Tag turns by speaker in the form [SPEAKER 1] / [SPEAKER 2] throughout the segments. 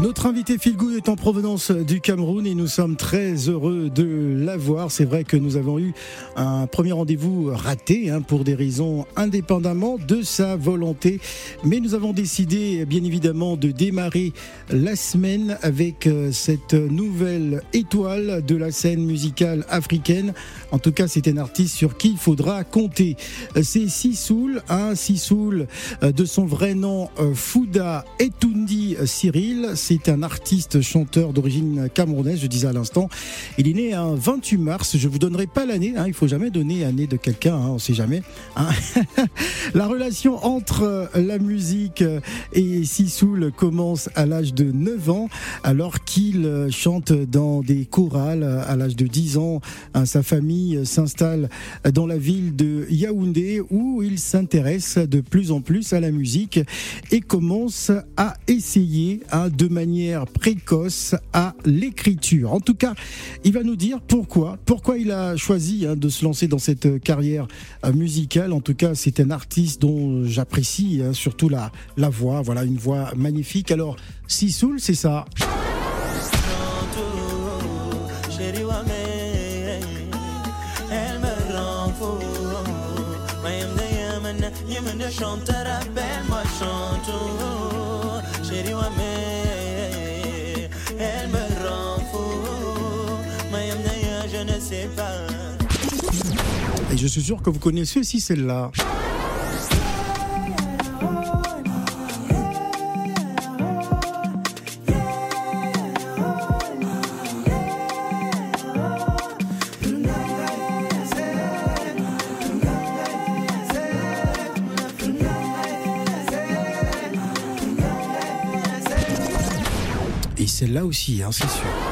[SPEAKER 1] Notre invité Phil Good est en provenance du Cameroun et nous sommes très heureux de l'avoir. C'est vrai que nous avons eu un premier rendez-vous raté hein, pour des raisons indépendamment de sa volonté. Mais nous avons décidé bien évidemment de démarrer la semaine avec euh, cette nouvelle étoile de la scène musicale africaine. En tout cas, c'est un artiste sur qui il faudra compter. C'est Sissoul, hein, Sissoul euh, de son vrai nom euh, Fouda Etundi Cyril c'est un artiste chanteur d'origine camerounaise, je disais à l'instant. Il est né un 28 mars, je vous donnerai pas l'année, hein, il faut jamais donner l'année de quelqu'un, hein, on sait jamais. Hein. la relation entre la musique et Sissoul commence à l'âge de 9 ans, alors qu'il chante dans des chorales à l'âge de 10 ans. Hein, sa famille s'installe dans la ville de Yaoundé où il s'intéresse de plus en plus à la musique et commence à essayer de manière précoce à l'écriture. En tout cas, il va nous dire pourquoi, pourquoi il a choisi hein, de se lancer dans cette carrière euh, musicale. En tout cas, c'est un artiste dont j'apprécie hein, surtout la, la voix. Voilà, une voix magnifique. Alors, Sissoul, c'est ça. Et je suis sûr que vous connaissez aussi celle-là. Et celle-là aussi, hein, c'est sûr.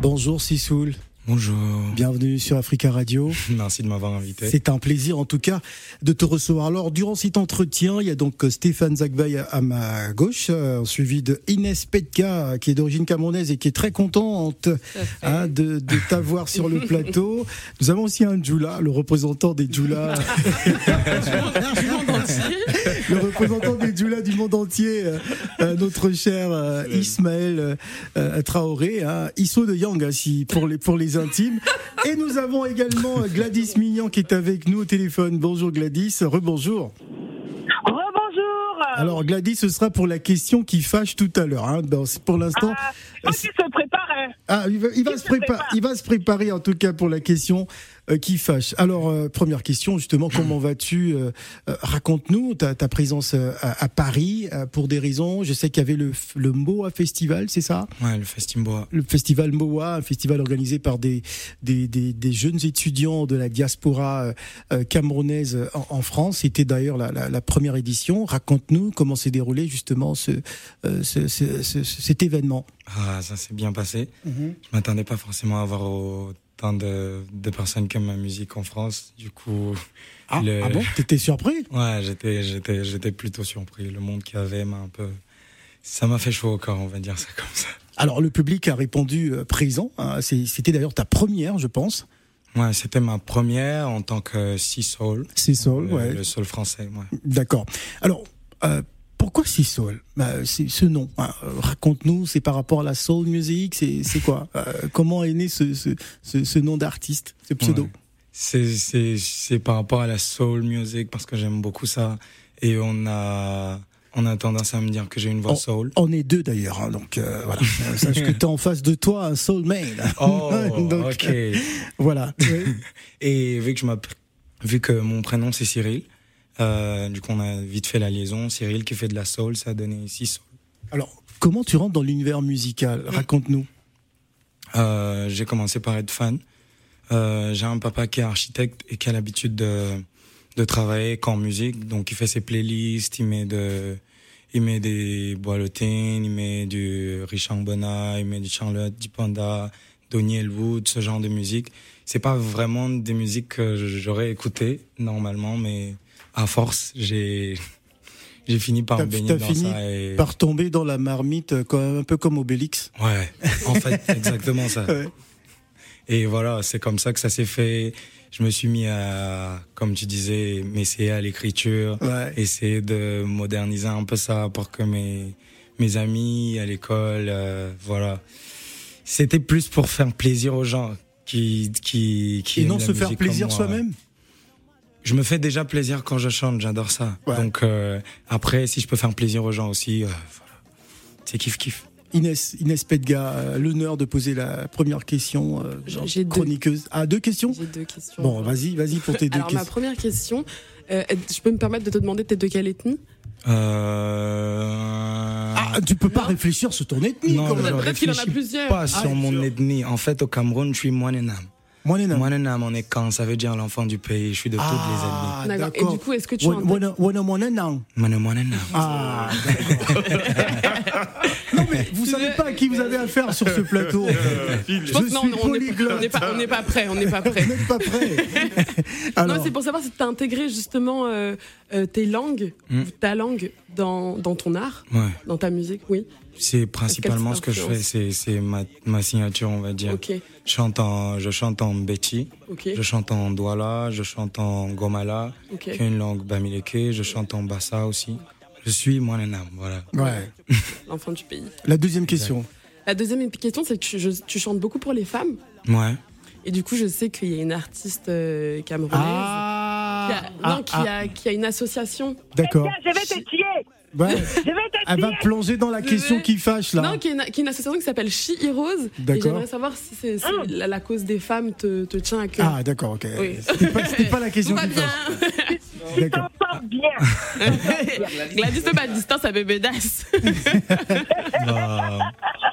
[SPEAKER 1] Bonjour Sissoul.
[SPEAKER 2] Bonjour.
[SPEAKER 1] Bienvenue sur Africa Radio.
[SPEAKER 2] Merci de m'avoir invité.
[SPEAKER 1] C'est un plaisir en tout cas de te recevoir. Alors durant cet entretien, il y a donc Stéphane Zagbay à ma gauche, euh, suivi de Inès Petka qui est d'origine camerounaise et qui est très contente hein, de, de t'avoir sur le plateau. Nous avons aussi un Djoula, le représentant des Djoula. le représentant des Djoula du monde entier, euh, euh, notre cher euh, Ismaël euh, Traoré, hein, Isso de Yang, hein, si, pour les pour les intimes. Et nous avons également Gladys Mignon qui est avec nous au téléphone. Bonjour Gladys, rebonjour.
[SPEAKER 3] Rebonjour.
[SPEAKER 1] Alors Gladys, ce sera pour la question qui fâche tout à l'heure. Hein. Dans- pour l'instant,
[SPEAKER 3] Ah, je pense qu'il se préparait.
[SPEAKER 1] ah, il, va, il va
[SPEAKER 3] il
[SPEAKER 1] se
[SPEAKER 3] se
[SPEAKER 1] préparer,
[SPEAKER 3] prépare.
[SPEAKER 1] il va se préparer en tout cas pour la question euh, qui fâche. Alors euh, première question justement, comment vas-tu Euh, euh, Raconte-nous ta, ta présence euh, à, à Paris euh, pour des raisons. Je sais qu'il y avait le, le Moa Festival, c'est ça?
[SPEAKER 2] Ouais, le Festimboa.
[SPEAKER 1] le festival MOA, un festival organisé par des, des, des, des jeunes étudiants de la diaspora euh, euh, camerounaise en, en France. C'était d'ailleurs la, la, la première édition. Raconte-nous comment s'est déroulé justement ce, euh, ce, ce- ce- cet événement.
[SPEAKER 2] Ah, ça s'est bien passé. Je m'attendais pas forcément à avoir de, de personnes qui aiment ma musique en France. Du coup,
[SPEAKER 1] Ah,
[SPEAKER 2] Le-
[SPEAKER 1] ah bon? T'étais surpris?
[SPEAKER 2] Ouais, j'étais, j'étais, j'étais plutôt surpris. Le monde qu'il y avait m'a un peu, ça m'a fait chaud au corps, on va dire ça comme ça.
[SPEAKER 1] Alors le public a répondu euh, présent. hein. C'était d'ailleurs ta première, je pense.
[SPEAKER 2] Ouais, c'était ma première en tant que Sea Soul.
[SPEAKER 1] C'est Soul,
[SPEAKER 2] le,
[SPEAKER 1] ouais.
[SPEAKER 2] le soul français, ouais.
[SPEAKER 1] D'accord. Alors, euh, pourquoi Sea Soul bah, C'est ce nom. hein. Euh, Raconte-nous, c'est par rapport à la soul music, c'est c'est quoi? Euh, Comment est né ce, ce, ce, ce nom d'artiste, ce pseudo?
[SPEAKER 2] Ouais. C'est, c'est, c'est par rapport à la soul music parce que j'aime beaucoup ça. Et on a, on a tendance à me dire que j'ai une voix soul.
[SPEAKER 1] On est deux d'ailleurs, hein, donc euh, voilà. Euh, Sache que tu en face de toi un soul man.
[SPEAKER 2] Oh,
[SPEAKER 1] Donc,
[SPEAKER 2] ok.
[SPEAKER 1] Voilà. Ouais.
[SPEAKER 2] Et vu que je m'appelle, vu que mon prénom c'est Cyril, euh, du coup on a vite fait la liaison. Cyril qui fait de la soul, ça a donné ici soul.
[SPEAKER 1] Alors, comment tu rentres dans l'univers musical? Raconte-nous.
[SPEAKER 2] Euh, j'ai commencé par être fan. Euh, j'ai un papa qui est architecte et qui a l'habitude de, de travailler qu'en musique. Donc il fait ses playlists, il met de, il met des Boiletin, il met du Richard Bona, il met du Charlotte, du Panda, Donny Elwood, ce genre de musique. C'est pas vraiment des musiques que j'aurais écoutées normalement, mais à force, j'ai j'ai fini par me baigner dans
[SPEAKER 1] fini
[SPEAKER 2] ça. Et...
[SPEAKER 1] Par tomber dans la marmite, euh, comme- un peu comme Obélix.
[SPEAKER 2] Ouais, en fait, exactement ça.
[SPEAKER 1] Ouais.
[SPEAKER 2] Et voilà, c'est comme ça que ça s'est fait. Je me suis mis à, comme tu disais, m'essayer à l'écriture,
[SPEAKER 1] Ouais.
[SPEAKER 2] essayer de moderniser un peu ça pour que mes, mes amis à l'école, euh, voilà. C'était plus pour faire plaisir aux gens qui, qui, qui
[SPEAKER 1] Et non se faire plaisir soi-même.
[SPEAKER 2] Je me fais déjà plaisir quand je chante, j'adore ça.
[SPEAKER 1] Ouais.
[SPEAKER 2] Donc, euh, après, si je peux faire plaisir aux gens aussi, euh, voilà. C'est kiff kiff.
[SPEAKER 1] Inès, Inès Pedga, euh, l'honneur de poser la première question. euh,
[SPEAKER 4] J'ai- deux.
[SPEAKER 1] chroniqueuse. Ah, deux questions
[SPEAKER 4] J'ai deux questions.
[SPEAKER 1] Bon, vas-y, vas-y pour tes deux
[SPEAKER 4] Alors, ma
[SPEAKER 1] questions.
[SPEAKER 4] première question, euh, je peux me permettre de te demander t'es de quelle ethnie?
[SPEAKER 2] Euh...
[SPEAKER 1] Ah, tu peux pas
[SPEAKER 4] Non.
[SPEAKER 1] réfléchir sur ton ethnie
[SPEAKER 2] Non,
[SPEAKER 1] quand même.
[SPEAKER 4] En a plusieurs.
[SPEAKER 2] Pas
[SPEAKER 1] Ah,
[SPEAKER 2] sur mon
[SPEAKER 1] sûr.
[SPEAKER 2] ethnie. En fait, au Cameroun, je suis Moinenam.
[SPEAKER 1] Moi, Néna.
[SPEAKER 2] Moinenam, on est quand? Ça veut dire l'enfant du pays. Je suis de toutes
[SPEAKER 1] Ah,
[SPEAKER 4] D'accord. Et du coup, est-ce que tu
[SPEAKER 2] les ethnies. Moine- Moinenam.
[SPEAKER 1] Ah, d'accord. non, mais vous savez pas à qui vous avez affaire sur ce plateau.
[SPEAKER 4] Je pense que non, on n'est pas, on n'est pas prêt, on n'est pas prêt.
[SPEAKER 1] Vous n'êtes pas prêt.
[SPEAKER 4] Non, c'est pour savoir si tu as intégré justement euh, euh, tes langues,
[SPEAKER 2] Hmm.
[SPEAKER 4] ta langue dans, dans ton art,
[SPEAKER 2] Ouais.
[SPEAKER 4] dans ta musique, oui.
[SPEAKER 2] C'est principalement ce que je fais. C'est, c'est ma, ma signature, on va dire. Je chante en, je chante en Betty. Je chante en Douala. Je chante en Gomala. Qui est une langue bamileke. Je chante en Bassa aussi. Je suis Moinenam. Voilà.
[SPEAKER 1] ouais.
[SPEAKER 4] L'enfant du pays.
[SPEAKER 1] La deuxième question.
[SPEAKER 4] La deuxième question, c'est que tu, je- tu chantes beaucoup pour les femmes.
[SPEAKER 2] Ouais.
[SPEAKER 4] Et du coup, je sais qu'il y a une artiste euh, camerounaise qui, a,
[SPEAKER 1] Ah,
[SPEAKER 4] non, qui,
[SPEAKER 1] ah,
[SPEAKER 4] a, qui a une association.
[SPEAKER 1] D'accord.
[SPEAKER 3] Tiens, je vais te tuer.
[SPEAKER 1] Ouais.
[SPEAKER 3] Je vais te
[SPEAKER 1] Elle va plonger dans la question qui fâche là.
[SPEAKER 4] Non, qui est, une, qui est une association qui s'appelle She Heroes. Et
[SPEAKER 1] D'accord.
[SPEAKER 4] j'aimerais savoir si c'est, si la, la cause des femmes te, te tient à cœur.
[SPEAKER 1] Ah, d'accord, ok.
[SPEAKER 4] Oui.
[SPEAKER 1] C'était pas, c'était pas la question
[SPEAKER 4] va
[SPEAKER 1] qui
[SPEAKER 4] bien.
[SPEAKER 1] fâche. D'accord.
[SPEAKER 3] t'en bien.
[SPEAKER 4] Gladys de ma distance à bébé Das.
[SPEAKER 2] Bah,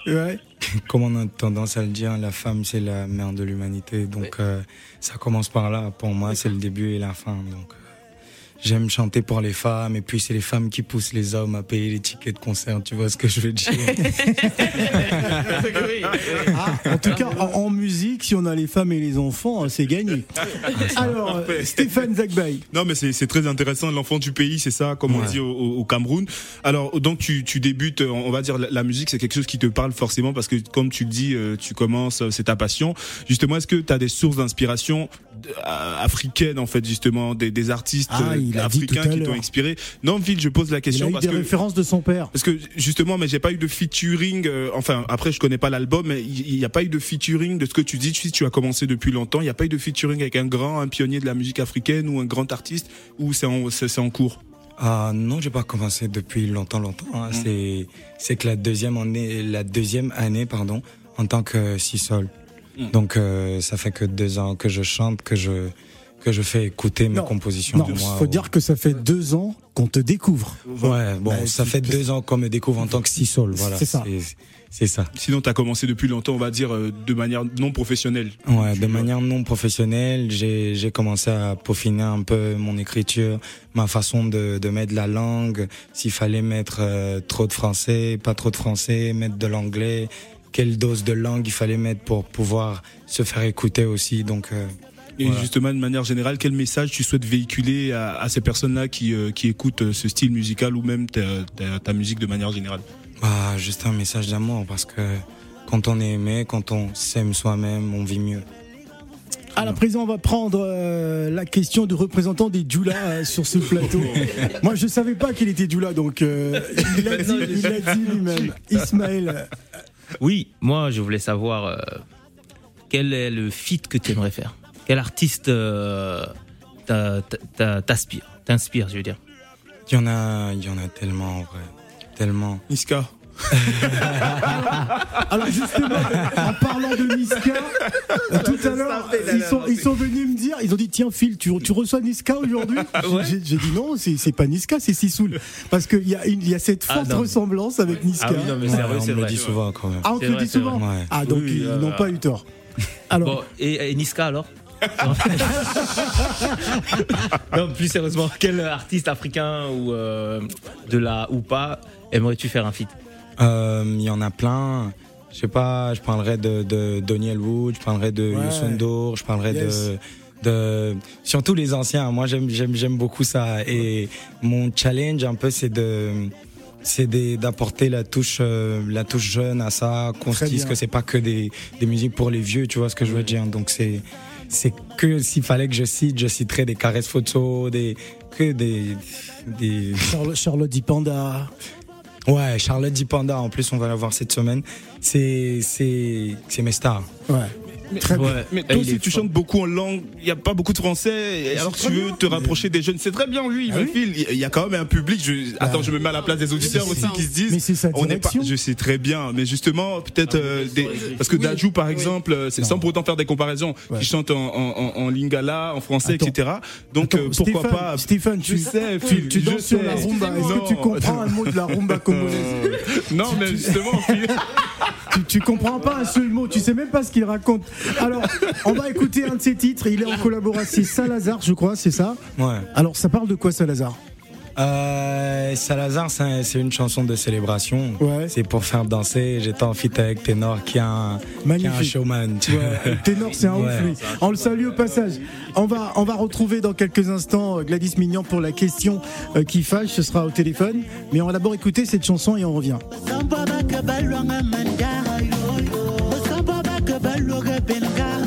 [SPEAKER 1] Ouais.
[SPEAKER 2] comme on a tendance à le dire, la femme c'est la mère de l'humanité. Donc euh, ça commence par là. Pour moi, c'est le début et la fin. Donc euh, j'aime chanter pour les femmes et puis c'est les femmes qui poussent les hommes à payer les tickets de concert. Tu vois ce que je veux dire
[SPEAKER 1] Ah, en tout cas, en, en musique, si on a les femmes et les enfants, c'est gagné. Alors, euh, Stéphane Zagbaï.
[SPEAKER 5] Non, mais c'est très intéressant. L'enfant du pays, c'est ça, comme on dit au, Cameroun. Alors, donc tu, tu débutes, on on va dire, la, la musique, c'est quelque chose qui te parle forcément parce que, comme tu le dis, euh, tu commences, euh, c'est ta passion. Justement, est-ce que tu as des sources d'inspiration euh, africaines, en fait, justement, des, des artistes
[SPEAKER 1] Ah,
[SPEAKER 5] euh, africains qui t'ont inspiré Non, Ville, je pose la
[SPEAKER 1] Il a
[SPEAKER 5] question
[SPEAKER 1] eu
[SPEAKER 5] parce
[SPEAKER 1] des
[SPEAKER 5] que.
[SPEAKER 1] références de son père.
[SPEAKER 5] Parce que justement, mais j'ai pas eu de featuring. euh, enfin, après, je connais pas l'album, mais il n'y a pas eu de featuring de ce que tu dis. Tu, tu as commencé depuis longtemps. Il n'y a pas eu de featuring avec un grand, un pionnier de la musique africaine ou un grand artiste, ou c'est en, c'est c'est en cours?
[SPEAKER 2] Ah non, j'ai pas commencé depuis longtemps, longtemps. hein. C'est c'est que la deuxième année, la deuxième année, pardon, en tant que six-sol.
[SPEAKER 5] Mm.
[SPEAKER 2] Donc euh, ça fait que deux ans que je chante, que je que je fais écouter mes
[SPEAKER 1] Non.
[SPEAKER 2] compositions.
[SPEAKER 1] Non, il faut
[SPEAKER 2] au-
[SPEAKER 1] dire que ça fait deux ans qu'on te découvre.
[SPEAKER 2] Ouais, bon,
[SPEAKER 1] Bah,
[SPEAKER 2] ça
[SPEAKER 1] tu-
[SPEAKER 2] fait deux ans qu'on me découvre en tant que six-sol. Voilà,
[SPEAKER 1] C'est ça.
[SPEAKER 2] C'est ça.
[SPEAKER 5] Sinon, tu as commencé depuis longtemps, on va dire, euh, de manière non professionnelle.
[SPEAKER 2] Ouais, de manière non professionnelle, j'ai j'ai commencé à peaufiner un peu mon écriture, ma façon de de mettre la langue, s'il fallait mettre euh, trop de français, pas trop de français, mettre de l'anglais, quelle dose de langue il fallait mettre pour pouvoir se faire écouter aussi. Donc euh,
[SPEAKER 5] Et
[SPEAKER 2] Voilà.
[SPEAKER 5] justement, de manière générale, quel message tu souhaites véhiculer à, à ces personnes-là qui, euh, qui écoutent euh, ce style musical ou même ta, ta- ta musique de manière générale?
[SPEAKER 2] Bah juste un message d'amour parce que quand on est aimé, quand on s'aime soi-même, on vit mieux.
[SPEAKER 1] À la présent, on va prendre euh, la question du représentant des Djoula euh, sur ce plateau. Moi, je savais pas qu'il était Djoula, donc euh, il l'a dit, lui-même. Ismaël,
[SPEAKER 6] Oui, moi je voulais savoir euh, quel est le feat que tu aimerais faire? Quel artiste euh, t'aspire, t'inspire, je veux dire.
[SPEAKER 2] Il y en a, il y en a tellement en vrai, tellement.
[SPEAKER 5] Niska
[SPEAKER 1] alors justement, en parlant de Niska, euh, tout à l'heure, ils sont, ils sont venus me dire, ils ont dit tiens Phil, tu, tu reçois Niska aujourd'hui J'ai j'ai dit non, c'est pas Niska, c'est Sisoul, parce qu'il y a une, il y a cette
[SPEAKER 6] Ah,
[SPEAKER 1] forte
[SPEAKER 6] non.
[SPEAKER 1] ressemblance avec Niska.
[SPEAKER 6] Ah oui, non, mais
[SPEAKER 2] on
[SPEAKER 6] c'est
[SPEAKER 2] me le dit souvent quand même.
[SPEAKER 1] Ah, on te le dit souvent.
[SPEAKER 2] Ouais.
[SPEAKER 1] Ah donc
[SPEAKER 6] Oui,
[SPEAKER 1] ils
[SPEAKER 6] euh,
[SPEAKER 1] n'ont pas eu tort. Alors,
[SPEAKER 6] Bon, et, et Niska alors Non, plus sérieusement, quel artiste africain ou euh, de la ou pas aimerais-tu faire un feat?
[SPEAKER 2] Euh, Il y en a plein. Je sais pas, je parlerai de, de Daniel Wood, je parlerai de
[SPEAKER 1] Ouais.
[SPEAKER 2] Youssou N'Dour, je parlerai
[SPEAKER 1] Yes.
[SPEAKER 2] de, de surtout les anciens. Moi, j'aime j'aime j'aime beaucoup ça. Et mon challenge un peu, c'est de c'est d'apporter la touche euh, la touche jeune à ça, qu'on se dise que c'est pas que des des musiques pour les vieux. Tu vois ce que je veux dire Donc c'est c'est que s'il fallait que je cite, je citerais des caresses photos, des que des des
[SPEAKER 1] Charlotte, Charlotte Dipanda.
[SPEAKER 2] Ouais, Charlotte Dipanda, en plus on va la voir cette semaine. C'est mes stars.
[SPEAKER 1] Ouais. Très bien.
[SPEAKER 6] Ouais.
[SPEAKER 5] Mais toi aussi, tu
[SPEAKER 6] fort.
[SPEAKER 5] chantes beaucoup en langue. Il n'y a pas beaucoup de français. Et alors,
[SPEAKER 1] très
[SPEAKER 5] tu veux
[SPEAKER 1] bien,
[SPEAKER 5] te
[SPEAKER 1] mais-
[SPEAKER 5] rapprocher des jeunes. C'est très bien, lui. Il
[SPEAKER 1] Ah oui.
[SPEAKER 5] Il y a quand même un public. Je... Attends, je me mets à la place des auditeurs
[SPEAKER 4] Mais
[SPEAKER 5] aussi qui se disent.
[SPEAKER 1] Mais
[SPEAKER 5] On n'est pas. Je sais très bien. Mais justement, peut-être euh, des. Parce que
[SPEAKER 4] Oui.
[SPEAKER 5] Dajou, par
[SPEAKER 4] Oui.
[SPEAKER 5] exemple, euh, c'est sans pour autant faire des comparaisons,
[SPEAKER 1] Ouais.
[SPEAKER 5] qui chante en, en, en, en lingala, en français,
[SPEAKER 1] Attends.
[SPEAKER 5] etc. Donc,
[SPEAKER 1] Attends,
[SPEAKER 5] euh, pourquoi
[SPEAKER 1] Stéphane,
[SPEAKER 5] pas.
[SPEAKER 1] Stéphane, tu,
[SPEAKER 5] sais,
[SPEAKER 1] tu,
[SPEAKER 5] Phil,
[SPEAKER 1] tu danses sur la rumba. Est-ce que tu comprends un mot de la rumba congolaise
[SPEAKER 5] Non, mais justement,
[SPEAKER 1] tu comprends pas un seul mot, tu sais même pas ce qu'il raconte. Alors, on va écouter un de ses titres. Il est en collaboration Salazar, je crois, c'est ça
[SPEAKER 2] Ouais.
[SPEAKER 1] Alors, ça parle de quoi Salazar
[SPEAKER 2] Euh, Salazar, c'est un- c'est une chanson de célébration.
[SPEAKER 1] Ouais.
[SPEAKER 2] C'est pour faire danser. J'étais en feat avec Ténor qui est un, qui est un showman. tu vois.
[SPEAKER 1] Ouais, Ténor, c'est un ouf,
[SPEAKER 2] Ouais.
[SPEAKER 1] lui. On le salue au passage. On va, on va retrouver dans quelques instants euh, Gladys Mignon pour la question euh, qui fâche. Ce sera au téléphone. Mais on va d'abord écouter cette chanson et on revient.
[SPEAKER 7] Non,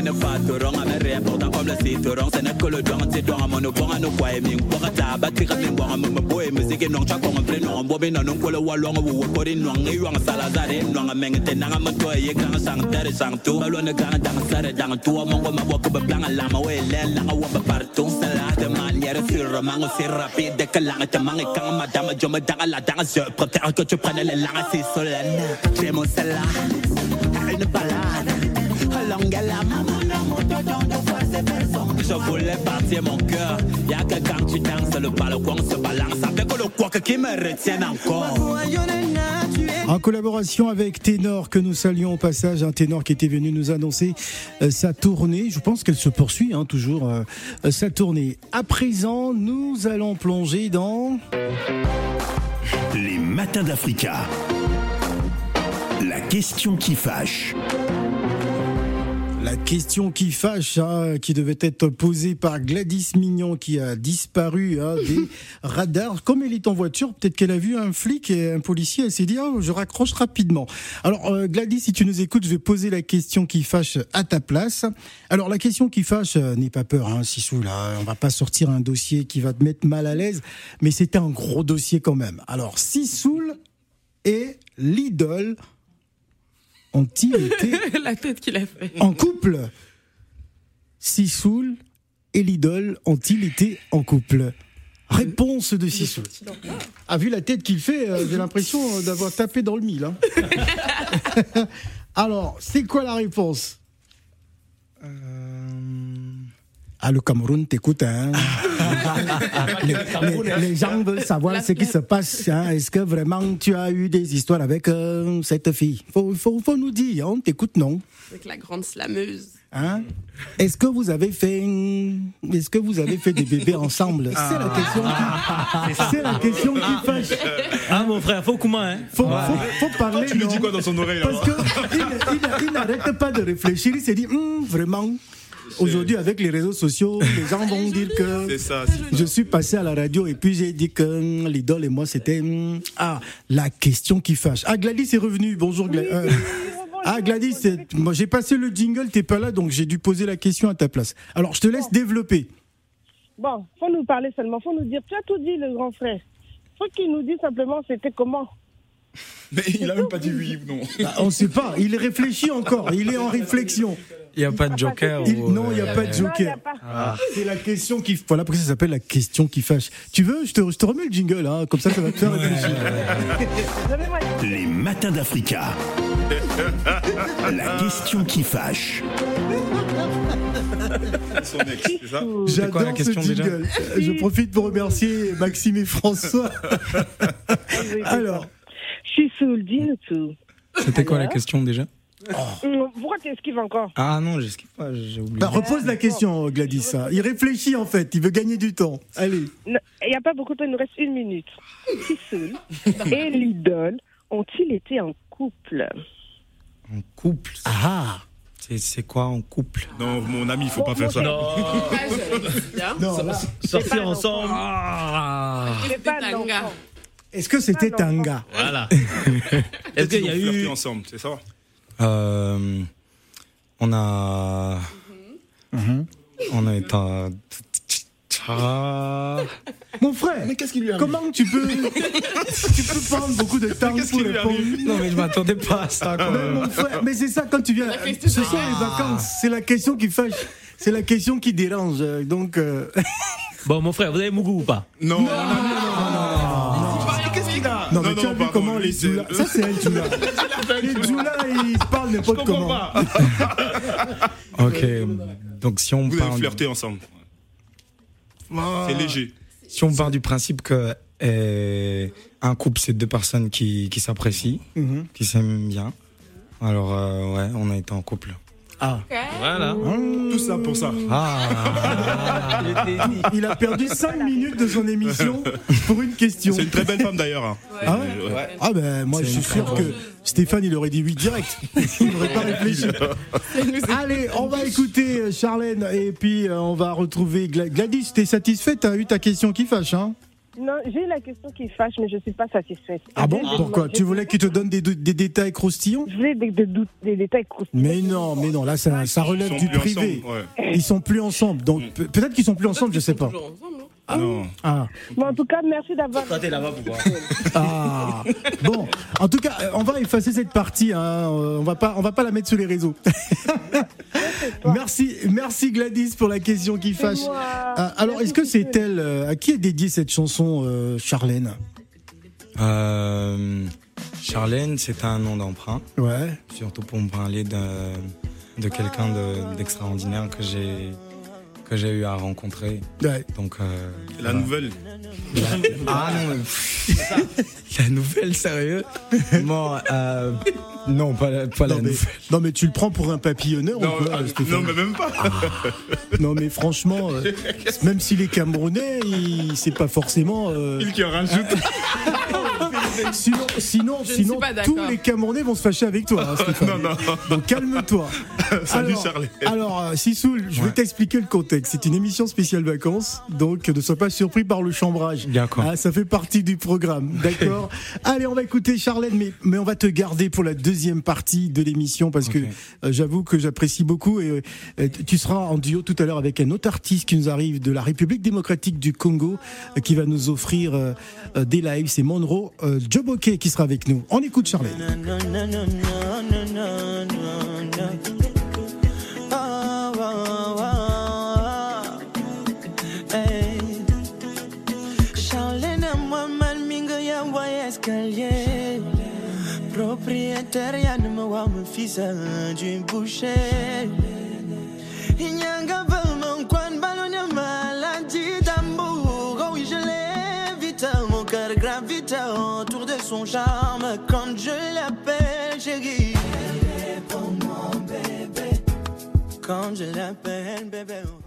[SPEAKER 7] bonga loe mana fatu rong ame re pourtant comme le site rong c'est que le dong c'est dong amono bonga no kwai ming bonga ta ba kika ming bonga mama boy musique non cha kong ple non bobe na non ko le walong wo ko rin non ngi wang salazare non meng te nanga ma to ye kang sang tere sang tu. Balo na gang dang sare dang tu. Mongo ma wok ba blang la ma we le la wa ba partout sala de manière sur mango c'est rapide que la te mangue quand madame je me dang la dang je préfère que tu prennes les langues c'est solenne j'ai mon celle-là une balade longue à la maman la moto dans de fois c'est personne je voulais partir mon cœur y'a que quand tu danses le balcon se balance avec le quoi qui me retient encore
[SPEAKER 1] En collaboration avec Ténor, que nous saluons au passage, un Ténor qui était venu nous annoncer euh, sa tournée. Je pense qu'elle se poursuit hein, toujours, euh, euh, sa tournée. À présent, nous allons plonger dans...
[SPEAKER 8] Les matins d'Africa. La question qui fâche.
[SPEAKER 1] La question qui fâche, hein, qui devait être posée par Gladys Mignon, qui a disparu hein, des radars. Comme elle est en voiture, peut-être qu'elle a vu un flic et un policier, elle s'est dit, oh, je raccroche rapidement. Alors euh, Gladys, si tu nous écoutes, je vais poser la question qui fâche à ta place. Alors la question qui fâche, euh, n'aie pas peur, hein, Sissou, là, on va pas sortir un dossier qui va te mettre mal à l'aise, mais c'était un gros dossier quand même. Alors Sissoul et l'idole ont-ils été
[SPEAKER 4] La tête qu'il a fait.
[SPEAKER 1] en couple? Sissoul et l'idole ont-ils été en couple? Réponse de Sissoul. A vu la tête qu'il fait, euh, j'ai l'impression euh, d'avoir tapé dans le mille. hein. Alors, c'est quoi la réponse?
[SPEAKER 2] Euh,
[SPEAKER 1] Ah, le Cameroun t'écoute. Hein. les, les- les gens veulent savoir ce qui se passe. hein. Est-ce que vraiment tu as eu des histoires avec euh, cette fille? Faut, faut, faut nous dire, on t'écoute, non?
[SPEAKER 4] Avec la grande slameuse.
[SPEAKER 1] Hein? Est-ce que vous avez fait est-ce que vous avez fait des bébés ensemble? C'est la question qui c'est la question qui fâche.
[SPEAKER 6] Ah, mon frère, faut comment, hein?
[SPEAKER 1] Faut, faut, faut parler.
[SPEAKER 5] Tu lui dis quoi dans son oreille là
[SPEAKER 1] Parce que il, il- il n'arrête pas de réfléchir. Il s'est dit Hum, vraiment. Aujourd'hui, avec les réseaux sociaux, les gens vont dire que
[SPEAKER 5] ça.
[SPEAKER 1] je suis passé à la radio et puis j'ai dit que hum, l'idole et moi c'était hum, ah la question qui fâche. Ah Gladys est revenue. Bonjour Gladys.
[SPEAKER 3] bonjour.
[SPEAKER 1] Ah Gladys, moi j'ai passé le jingle, t'es pas là, donc j'ai dû poser la question à ta place. Alors je te laisse développer.
[SPEAKER 3] Bon, faut nous parler seulement, faut nous dire. Tu as tout dit, le grand frère. Faut qu'il nous dise simplement c'était comment?
[SPEAKER 5] Mais il a même pas dit oui ou non.
[SPEAKER 1] Ah, on sait pas, il réfléchit encore, il est en réflexion.
[SPEAKER 2] Il n'y a pas de joker
[SPEAKER 1] Il-
[SPEAKER 2] ou,
[SPEAKER 1] non, il n'y a
[SPEAKER 2] euh,
[SPEAKER 1] pas de
[SPEAKER 3] n'y
[SPEAKER 1] joker.
[SPEAKER 3] a.
[SPEAKER 1] Ah, C'est la question qui. Voilà pourquoi ça s'appelle la question qui fâche. Tu veux, je te, je te remets le jingle, hein, comme ça ça va te faire réfléchir.
[SPEAKER 3] Une-
[SPEAKER 8] Les matins d'Africa. La question qui fâche.
[SPEAKER 1] J'adore
[SPEAKER 2] quoi la
[SPEAKER 1] ce
[SPEAKER 2] question déjà
[SPEAKER 1] jingle. Je profite pour remercier Maxime et François. Alors,
[SPEAKER 3] Je suis saoul, dis-nous tout.
[SPEAKER 2] C'était quoi la question déjà?
[SPEAKER 3] Hum, Pourquoi tu esquives encore
[SPEAKER 2] Ah non, j'esquive pas, j'ai oublié.
[SPEAKER 1] bah, repose la question, Gladys. hein. Il réfléchit en fait, il veut gagner du temps. Allez.
[SPEAKER 3] Il n'y a pas beaucoup de temps, il nous reste une minute. Sissoul et l'idole ont-ils été en couple
[SPEAKER 2] En couple
[SPEAKER 1] Ah
[SPEAKER 2] C'est- C'est quoi en couple?
[SPEAKER 5] Non, mon ami, il faut pas faire ça.
[SPEAKER 6] Non,
[SPEAKER 1] là,
[SPEAKER 6] sortir ensemble.
[SPEAKER 3] C'est pas un enfant.
[SPEAKER 1] est-ce que c'était un gars
[SPEAKER 6] Voilà. Est-ce qu'il y a eu.
[SPEAKER 5] ensemble, c'est ça?
[SPEAKER 2] Euh, On a. On a été. à- Ah.
[SPEAKER 1] Mon frère,
[SPEAKER 5] qu'est-ce qui lui
[SPEAKER 1] comment tu peux, tu peux prendre beaucoup de temps pour répondre
[SPEAKER 2] Non, mais je m'attendais pas à ça quand
[SPEAKER 1] Mais, mon frère, mais c'est ça quand tu viens. Ce sont les vacances. C'est la question qui fâche. C'est la question qui dérange. Donc, euh,
[SPEAKER 6] Bon, mon frère, vous avez Mougou ou pas?
[SPEAKER 5] Non, non, non,
[SPEAKER 1] non, mais
[SPEAKER 5] Non,
[SPEAKER 1] tu as
[SPEAKER 5] non,
[SPEAKER 1] vu comment les Djoula. Ça, c'est elle, Djoula. Les Djoula, ils parlent n'importe comment.
[SPEAKER 2] Ok, donc si on
[SPEAKER 5] Vous avez
[SPEAKER 2] parle,
[SPEAKER 5] flirté ensemble. C'est léger.
[SPEAKER 2] si on part du principe que euh, un couple c'est deux personnes qui, qui s'apprécient,
[SPEAKER 1] Mhm.
[SPEAKER 2] qui s'aiment bien, alors euh, ouais, on a été en couple.
[SPEAKER 1] Ah.
[SPEAKER 6] Voilà.
[SPEAKER 5] Tout ça pour ça.
[SPEAKER 2] Ah,
[SPEAKER 1] Il a perdu 5 minutes de son émission pour une question.
[SPEAKER 5] C'est une très belle femme d'ailleurs. hein.
[SPEAKER 1] Ah ouais
[SPEAKER 5] Ouais.
[SPEAKER 1] Ah ben moi je suis sûr que. Stéphane il aurait dit oui direct. Il n'aurait pas réfléchi. Allez, on va écouter euh, Charlène et puis euh, on va retrouver Gla- Gladys. T'es satisfaite T'as eu ta question qui fâche hein?
[SPEAKER 3] Non, j'ai la question qui fâche, mais je ne suis pas satisfaite.
[SPEAKER 1] Ah bon Pourquoi Tu voulais qu'il te donne des, des détails croustillants
[SPEAKER 3] Je voulais des, des, doutes- des détails croustillants.
[SPEAKER 1] Mais non, mais non, là ça, ça relève du privé.
[SPEAKER 5] ensemble, ouais.
[SPEAKER 1] Ils sont plus ensemble, donc pe- peut-être qu'ils sont plus ensemble, je sais pas.
[SPEAKER 4] Ensemble, non
[SPEAKER 5] Non.
[SPEAKER 1] Ah,
[SPEAKER 3] Mais en tout cas, merci d'avoir.
[SPEAKER 6] t'es là-bas pour voir.
[SPEAKER 1] ah. Bon, en tout cas, euh, on va effacer cette partie. hein, euh, On va pas, on va pas la mettre sur les réseaux. merci, merci Gladys pour la question qui fâche.
[SPEAKER 3] moi.
[SPEAKER 1] Ah, alors, est-ce que c'est elle euh, à qui est dédiée cette chanson, euh, Charlène?
[SPEAKER 2] Euh, Charlène, c'est un nom d'emprunt,
[SPEAKER 1] Ouais.
[SPEAKER 2] surtout pour me parler de, de quelqu'un de- d'extraordinaire que j'ai que j'ai eu à rencontrer.
[SPEAKER 1] ouais.
[SPEAKER 2] Donc euh,
[SPEAKER 5] La
[SPEAKER 2] voilà.
[SPEAKER 5] nouvelle.
[SPEAKER 2] Ah non, mais- la nouvelle, sérieux? Bon, euh, non, pas la, pas la
[SPEAKER 1] mais,
[SPEAKER 2] nouvelle.
[SPEAKER 1] non mais tu le prends pour un papillonneur
[SPEAKER 5] Non,
[SPEAKER 1] ou quoi
[SPEAKER 5] ah,
[SPEAKER 1] Stéphane?
[SPEAKER 5] non, mais même pas.
[SPEAKER 1] Non, mais franchement, euh, même s'il est camerounais, il c'est pas forcément. euh,
[SPEAKER 5] Il qui en rajoute.
[SPEAKER 1] Sinon, sinon,
[SPEAKER 4] Je
[SPEAKER 1] sinon
[SPEAKER 4] suis pas
[SPEAKER 1] tous les Camerounais vont se fâcher avec toi, hein.
[SPEAKER 5] Non, non.
[SPEAKER 1] Donc calme-toi.
[SPEAKER 5] Salut,
[SPEAKER 1] alors,
[SPEAKER 5] Charlie.
[SPEAKER 1] Alors, euh, Sissoul, je vais
[SPEAKER 2] Ouais.
[SPEAKER 1] t'expliquer le contexte. C'est une émission spéciale vacances, donc ne sois pas surpris par le chambrage.
[SPEAKER 2] D'accord.
[SPEAKER 1] Ah, ça fait partie du programme, d'accord? Allez, on va écouter Charlène, mais, mais on va te garder pour la deuxième partie de l'émission parce que euh, j'avoue que j'apprécie beaucoup et euh, tu seras en duo tout à l'heure avec un autre artiste qui nous arrive de la République démocratique du Congo euh, qui va nous offrir euh, euh, des lives. C'est Monroe euh, Joboke qui sera avec nous. On écoute Charlène.
[SPEAKER 9] Charlène et moi-même, minga ya voy escalier. Propriétaire, ne me wa me fils du boucher. Son charme. Quand je l'appelle chérie. Réponds mon bébé. Quand je l'appelle bébé. oh.